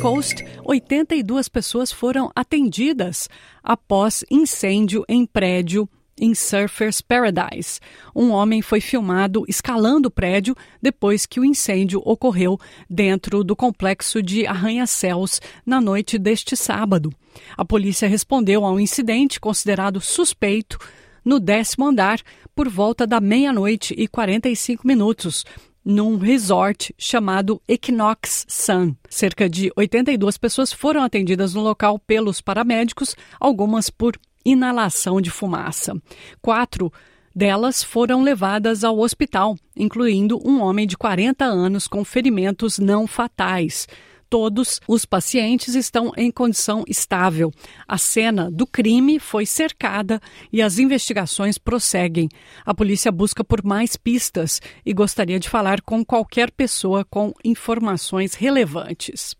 Coast, 82 pessoas foram atendidas após incêndio em prédio em Surfers Paradise. Um homem foi filmado escalando o prédio depois que o incêndio ocorreu dentro do complexo de arranha-céus na noite deste sábado. A polícia respondeu ao incidente considerado suspeito no décimo andar por volta da meia-noite e 45 minutos, num resort chamado Equinox Sun. Cerca de 82 pessoas foram atendidas no local pelos paramédicos, algumas por inalação de fumaça. Quatro delas foram levadas ao hospital, incluindo um homem de 40 anos com ferimentos não fatais. Todos os pacientes estão em condição estável. A cena do crime foi cercada e as investigações prosseguem. A polícia busca por mais pistas e gostaria de falar com qualquer pessoa com informações relevantes.